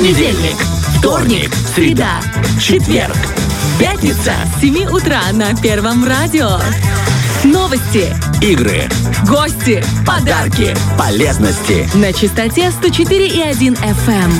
Понедельник, вторник, среда, четверг, пятница С 7 утра на Первом радио. Новости, игры, гости, подарки, полезности. на частоте 104,1 FM.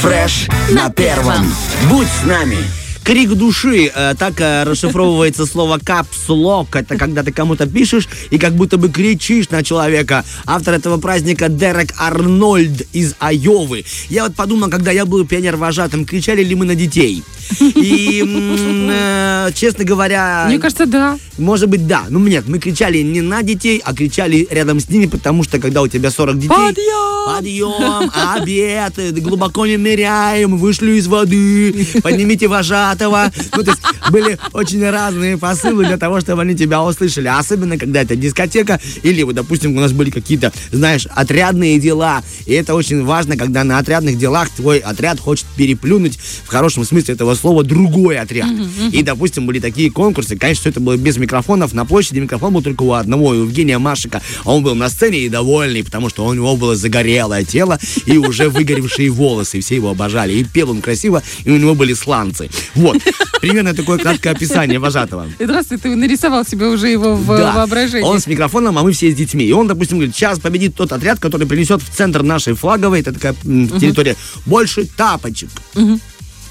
Фреш на первом. Будь с нами. Крик души, э, так э, расшифровывается слово капслок. Это когда ты кому-то пишешь и как будто бы кричишь на человека. Автор этого праздника Дерек Арнольд из Айовы. Я вот подумал, когда я был пионер-вожатым, кричали ли мы на детей? И, э, честно говоря... Мне кажется, да. Может быть, да. Ну, нет, мы кричали не на детей, а кричали рядом с ними, потому что, когда у тебя 40 детей... Подъем! Подъем! Обед! Глубоко не ныряем, вышли из воды, поднимите вожатого. Ну, то есть, были очень разные посылы для того, чтобы они тебя услышали. Особенно, когда это дискотека, или, вот, допустим, у нас были какие-то, знаешь, отрядные дела. И это очень важно, когда на отрядных делах твой отряд хочет переплюнуть, в хорошем смысле этого слова, другой отряд. И, допустим, были такие конкурсы. Конечно, все это было без микрофонов. На площади микрофон был только у одного, у Евгения Машика. А Он был на сцене и довольный, потому что у него было загорелое тело и уже выгоревшие волосы. Все его обожали. И пел он красиво, и у него были сланцы. Вот. Примерно такое краткое описание вожатого. Здравствуй, ты нарисовал себе уже его в Да. воображении. Он с микрофоном, а мы все с детьми. И он, допустим, говорит, сейчас победит тот отряд, который принесет в центр нашей флаговой, это такая территория, больше тапочек.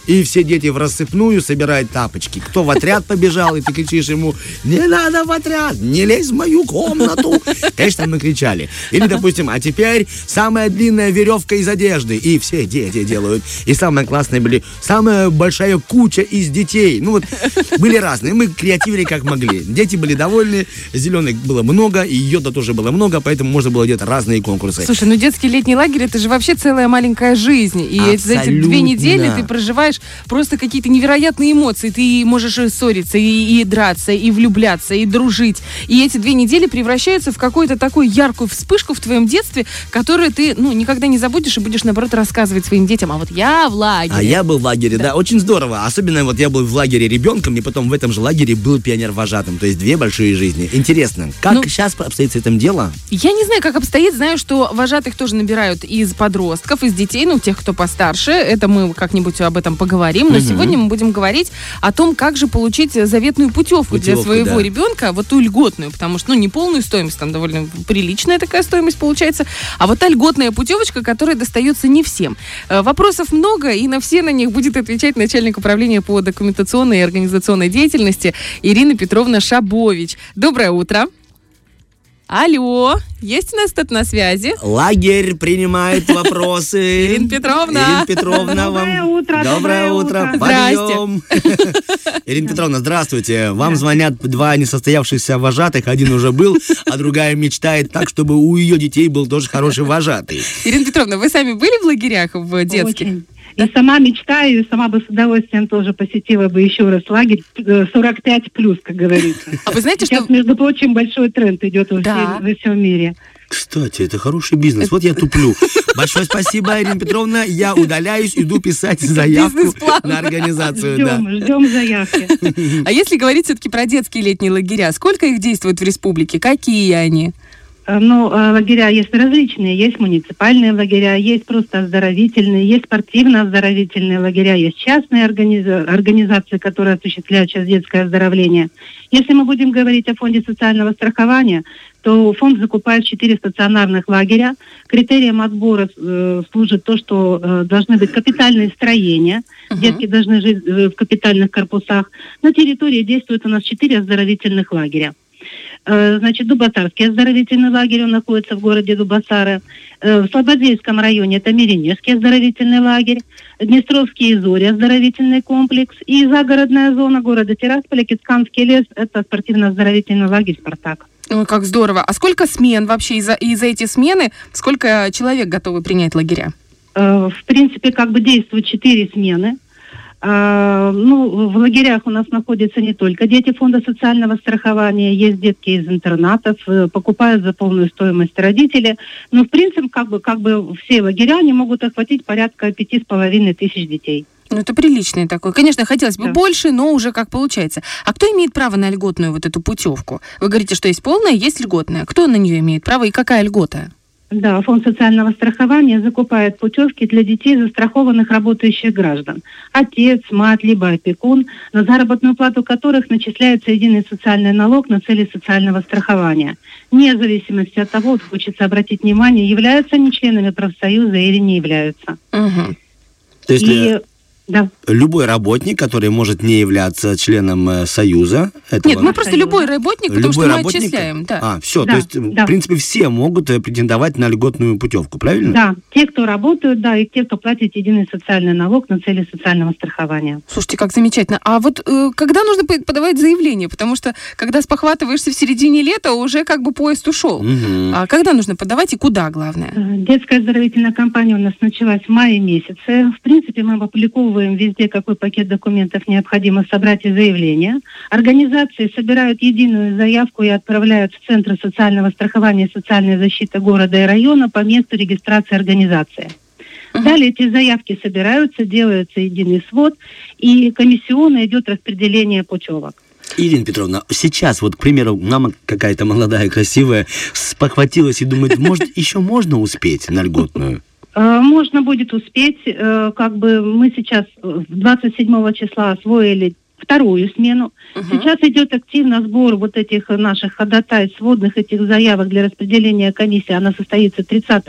И все дети в рассыпную собирают тапочки. Кто в отряд побежал, и ты кричишь ему, не надо в отряд, не лезь в мою комнату. Конечно, мы кричали. Или, допустим, а теперь самая длинная веревка из одежды. И все дети делают. И самое классное были, самая большая куча из детей. Ну вот, были разные. Мы креативили как могли. Дети были довольны, зеленых было много, и йода тоже было много, поэтому можно было делать разные конкурсы. Слушай, ну детский летний лагерь это же вообще целая маленькая жизнь. И эти- за эти две Абсолютно. недели ты проживаешь просто какие-то невероятные эмоции. Ты можешь и ссориться, и, и драться, и влюбляться, и дружить. И эти две недели превращаются в какую-то такую яркую вспышку в твоем детстве, которую ты ну, никогда не забудешь и будешь, наоборот, рассказывать своим детям. А вот я в лагере. А я был в лагере, да. очень здорово. Особенно вот я был в лагере ребенком, и потом в этом же лагере был пионер-вожатым. То есть две большие жизни. Интересно, как Ну- сейчас обстоит с этим дело? Я не знаю, как обстоит. Знаю, что вожатых тоже набирают из подростков, из детей, ну, тех, кто постарше. Это мы как-нибудь об этом поговорим. Но сегодня мы будем говорить о том, как же получить заветную путевку, для Путевку, своего да. ребенка, вот ту льготную, потому что, ну, не полную стоимость, там довольно приличная такая стоимость получается, а вот та льготная путевочка, которая достается не всем. Э, Вопросов много, и на все на них будет отвечать начальник управления по документационной и организационной деятельности Ирина Петровна Шабович. Доброе утро. Алло, есть у нас тут на связи? Лагерь принимает вопросы. Ирина Петровна. Ирина Петровна, вам... Доброе утро, Доброе доброе утро. утро. Подъем. Ирина Петровна, здравствуйте. Вам звонят два несостоявшихся вожатых. Один уже был, а другая мечтает так, чтобы у ее детей был тоже хороший вожатый. Ирина Петровна, вы сами были в лагерях в детских? Очень. И сама мечтаю, и сама бы с удовольствием тоже посетила бы еще раз лагерь э, 45 плюс, как говорится. А вы знаете, Сейчас, что... между прочим, большой тренд идет во, Да. всей- во всем мире. Кстати, это хороший бизнес. Вот я туплю. Большое спасибо, Ирина Петровна. Я удаляюсь, иду писать заявку на организацию. Да. Ждем, ждем заявки. А если говорить все-таки про детские летние лагеря, сколько их действует в республике? Какие они? Э, Ну, э, лагеря есть различные. Есть муниципальные лагеря, есть просто оздоровительные, есть спортивно-оздоровительные лагеря, есть частные организа- организации, которые осуществляют сейчас детское оздоровление. Если мы будем говорить о фонде социального страхования, то фонд закупает четыре стационарных лагеря. Критерием отбора э, служит то, что э, должны быть капитальные строения. Мгм. Детки должны жить э, в капитальных корпусах. На территории действует у нас четыре оздоровительных лагеря. Э, Значит, Дубасарский оздоровительный лагерь, он находится в городе Дубасары. Э, В Слободейском районе это Миренежский оздоровительный лагерь, Днестровский Изори оздоровительный комплекс и загородная зона города Тирасполя, Кицканский лес, это спортивно-оздоровительный лагерь «Спартак». Ой, как здорово. А сколько смен вообще? И за, и за эти смены сколько человек готовы принять лагеря? Э, В принципе, как бы действуют четыре смены. А, Ну, в лагерях у нас находятся не только дети фонда социального страхования, есть детки из интернатов, э, покупают за полную стоимость родители. Но, в принципе, как бы, как бы все лагеря, они могут охватить порядка пяти с половиной тысяч детей. Ну, это приличный такой. Конечно, хотелось бы Да. больше, но уже как получается. А кто имеет право на льготную вот эту путевку? Вы говорите, что есть полная, есть льготная. Кто на нее имеет право и какая льгота? Да, фонд социального страхования закупает путевки для детей застрахованных работающих граждан. Отец, мать, либо опекун, на заработную плату которых начисляется единый социальный налог на цели социального страхования. Вне зависимости от того, вот хочется обратить внимание, являются они членами профсоюза или не являются. Мгм. То есть И, э, да. Любой работник, который может не являться членом э, союза, этого, Нет, мы просто Союза. любой работник, потому что мы работник- отчисляем. Да. А, все, Да, то есть, в да. принципе, все могут э, претендовать на льготную путевку, правильно? Да, те, кто работают, да, и те, кто платит единый социальный налог на цели социального страхования. Слушайте, как замечательно. А вот э, когда нужно по- подавать заявление? Потому что когда спохватываешься в середине лета, уже как бы поезд ушел. Мгм. А когда нужно подавать и куда, главное? Э, Детская оздоровительная кампания у нас началась в мае месяце. В принципе, мы опубликовываем везде, какой пакет документов необходимо собрать и заявление. Организации собирают единую заявку и отправляют в Центр социального страхования и социальной защиты города и района по месту регистрации организации. Далее эти заявки собираются, делается единый свод, и комиссионно идет распределение путевок. Ирина Петровна, сейчас вот, к примеру, мама какая-то молодая, красивая, спохватилась и думает, может, еще можно успеть на льготную? Э, Можно будет успеть, э, как бы мы сейчас э, 27 числа освоили вторую смену. Мгм. Сейчас идет активно сбор вот этих наших ходатайств, сводных этих заявок для распределения комиссии. Она состоится 30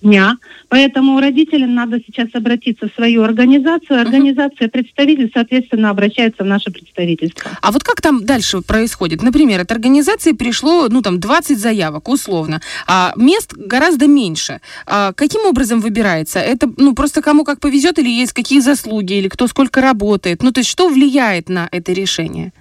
июня. Поэтому родителям надо сейчас обратиться в свою организацию. Организация представитель, соответственно, обращается в наше представительство. А вот как там дальше происходит? Например, от организации пришло, ну, там, 20 заявок, условно, а мест гораздо меньше. А каким образом выбирается? Это, ну, просто кому как повезет, или есть какие заслуги, или кто сколько работает? Ну, то есть что влияет на это решение?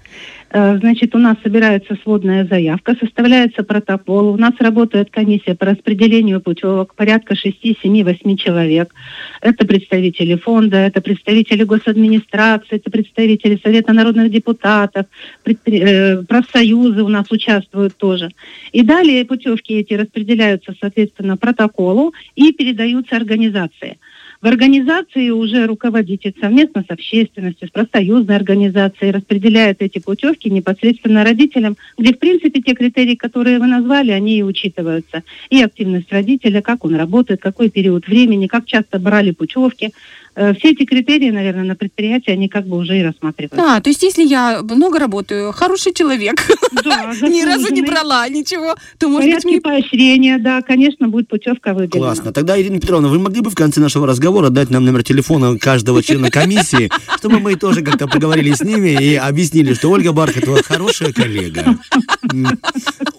Э, Значит, у нас собирается сводная заявка, составляется протокол. У нас работает комиссия по распределению путевок, порядка 6, 7, 8 человек. Это представители фонда, это представители госадминистрации, это представители Совета народных депутатов, э, профсоюзы у нас участвуют тоже. И далее путевки эти распределяются, соответственно, протоколу и передаются организации. В организации уже руководитель совместно с общественностью, с профсоюзной организацией распределяет эти путевки непосредственно родителям, где, в принципе, те критерии, которые вы назвали, они и учитываются. И активность родителя, как он работает, какой период времени, как часто брали путевки. Э, Все эти критерии, наверное, на предприятии, они как бы уже и рассматриваются. А, то есть если я много работаю, хороший человек, Да, ни разу не брала ничего, то, может быть, порядке мне... поощрения, да, конечно, будет путевка выделена. Классно. Тогда, Ирина Петровна, вы могли бы в конце нашего разговора дать нам номер телефона каждого члена комиссии, чтобы мы тоже как-то поговорили с ними и объяснили, что Ольга Бархатова хорошая коллега.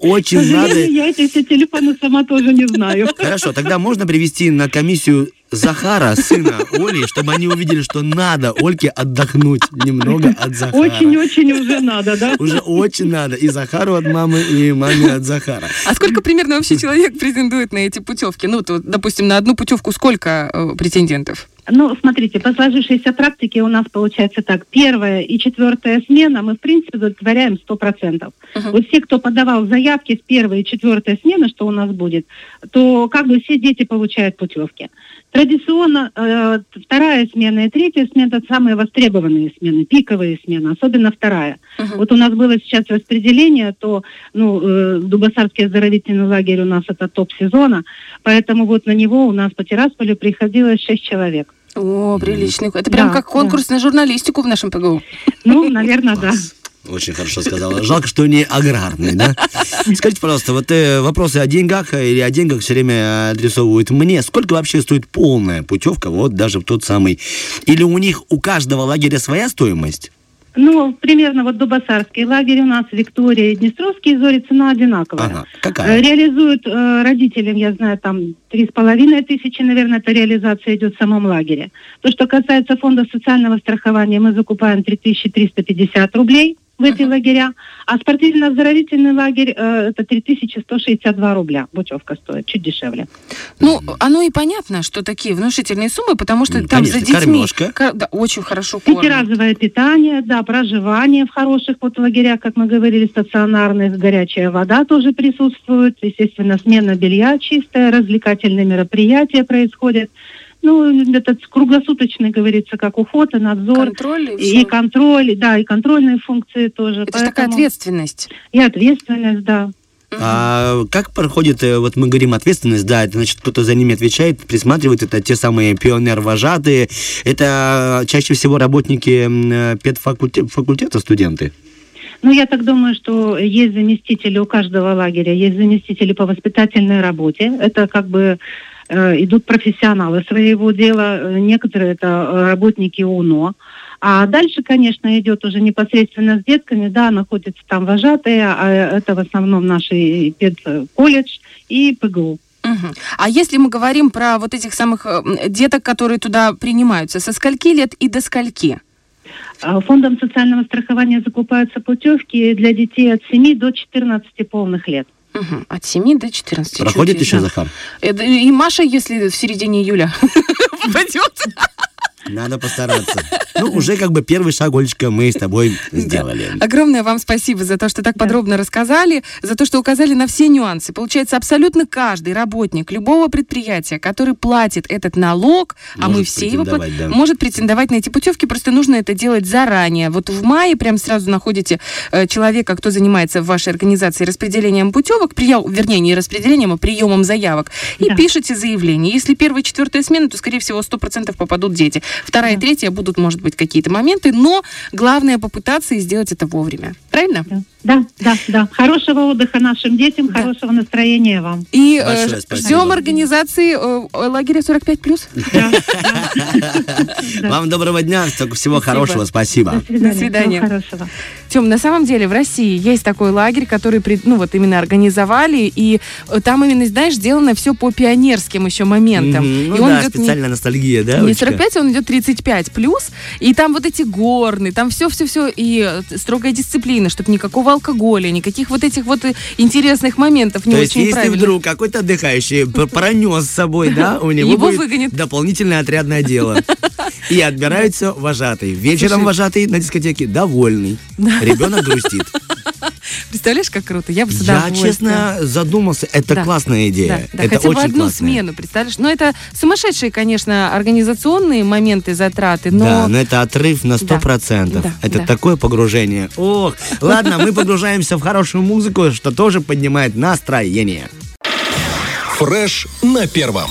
Очень надо... я эти все телефоны сама тоже не знаю. Хорошо, тогда можно привести на комиссию Захара, сына Оли, чтобы они увидели, что надо Ольке отдохнуть немного от Захара. Очень-очень уже надо, да? Уже очень надо. И Захару от мамы, и маме от Захара. А сколько примерно вообще человек претендует на эти путевки? Ну, вот, допустим, на одну путевку сколько э, претендентов? Ну, смотрите, по сложившейся практике у нас получается так. Первая и четвертая смена мы, в принципе, удовлетворяем 100%. Мгм. Вот все, кто подавал заявки с первой и четвертой смены, что у нас будет, то как бы все дети получают путевки. Традиционно э, вторая смена и третья смена – это самые востребованные смены, пиковые смены, особенно вторая. Мгм. Вот у нас было сейчас распределение, то ну, э, Дубасарский оздоровительный лагерь у нас это топ сезона, поэтому вот на него у нас по Тирасполю приходилось 6 человек. О, приличный. Это прям Да, как конкурс на журналистику в нашем ПГУ. Ну, наверное, да. Очень хорошо сказала. Жалко, что не аграрный, да? Скажите, пожалуйста, вот э, вопросы о деньгах э, или о деньгах все время адресовывают мне. Сколько вообще стоит полная путевка, вот даже в тот самый... Или у них у каждого лагеря своя стоимость? Ну, примерно вот Дубасарский лагерь у нас, Виктория и Днестровский зори цена одинаковая. Ага, Э, какая? Реализуют э, родителям, я знаю, там три с половиной тысячи, наверное, эта реализация идет в самом лагере. То, что касается фонда социального страхования, мы закупаем 3350 рублей в эти лагеря, а спортивно-оздоровительный лагерь э, это 3162 рубля. Путевка стоит, чуть дешевле. Ну, оно и понятно, что такие внушительные суммы, потому что М, там конечно, за детьми... кормежка. ка- Да, очень хорошо кормят. Пятиразовое питание, да, проживание в хороших вот лагерях, как мы говорили, стационарных, горячая вода тоже присутствует, естественно, смена белья чистая, развлекательные мероприятия происходят. Ну, этот круглосуточный, говорится, как уход и надзор, Контроль и и контроль, да, и контрольные функции тоже. Это же такая Поэтому- ответственность. И ответственность, да. А как проходит, э, вот мы говорим ответственность, да, это значит кто-то за ними отвечает, присматривает, это те самые пионер-вожатые, это чаще всего работники э, педфакульте- факультета, студенты. Ну, я так думаю, что есть заместители у каждого лагеря, есть заместители по воспитательной работе. Это как бы идут профессионалы своего дела, Э, некоторые это э, работники УНО. А дальше, конечно, идет уже непосредственно с детками, да, находятся там вожатые, а это в основном наш педколледж и ПГУ. А если мы говорим про вот этих самых э, деток, которые туда принимаются, со скольки лет и до скольки? А Фондом социального страхования закупаются путевки для детей от 7 до 14 полных лет. Мгм. От 7 до 14. Проходит Чуть- еще, да. Захар? Э, И Маша, если в середине июля попадет. Надо постараться. Ну, уже как бы первый шаг, Олечка, мы с тобой сделали. Огромное вам спасибо за то, что так подробно рассказали, за то, что указали на все нюансы. Получается, абсолютно каждый работник любого предприятия, который платит этот налог, а мы Может все его платим, да. может претендовать на эти путевки, просто нужно это делать заранее. Вот в мае прям сразу находите э, человека, кто занимается в вашей организации распределением путевок, прием, вернее, не распределением, а приемом заявок, и Да. пишете заявление. Если первая, четвертая смена, то, скорее всего, 100% попадут дети. Вторая, Да. третья будут, может быть, какие-то моменты, но главное попытаться и сделать это вовремя. Правильно? Да, да, да. да. Хорошего отдыха нашим детям, Да. хорошего настроения вам. И э, Большое спасибо. ждем организации э, лагеря 45+. Да, да. Да. Вам доброго дня, только всего хорошего, спасибо. До свидания. До свидания. Всего хорошего. Тем, на самом деле в России есть такой лагерь, который, ну вот именно организовали, и э, там именно, знаешь, сделано все по пионерским еще моментам. Ну да, специальная ностальгия, да, Не Олечка? 45, он идет 35 плюс, и там вот эти горны, там все-все-все, и э, строгая дисциплина, чтобы никакого алкоголя, никаких вот этих вот э, интересных моментов не То есть, очень если правильно. вдруг какой-то отдыхающий пр- пронес с собой, да, у него Его будет выгонят. дополнительное отрядное дело. И отбираются вожатые. Вечером Слушай. вожатый на дискотеке довольный. Ребенок грустит. Представляешь, как круто? Я бы с Я, честно, задумался. Это Да. классная идея. Да, да, Это хотя бы очень одну классная. смену, представляешь? Ну, это сумасшедшие, конечно, организационные моменты, затраты, но... Да, но это отрыв на сто процентов. Да, это да. такое погружение. Ох, ладно, мы погружаемся в хорошую музыку, что тоже поднимает настроение. Фреш на первом.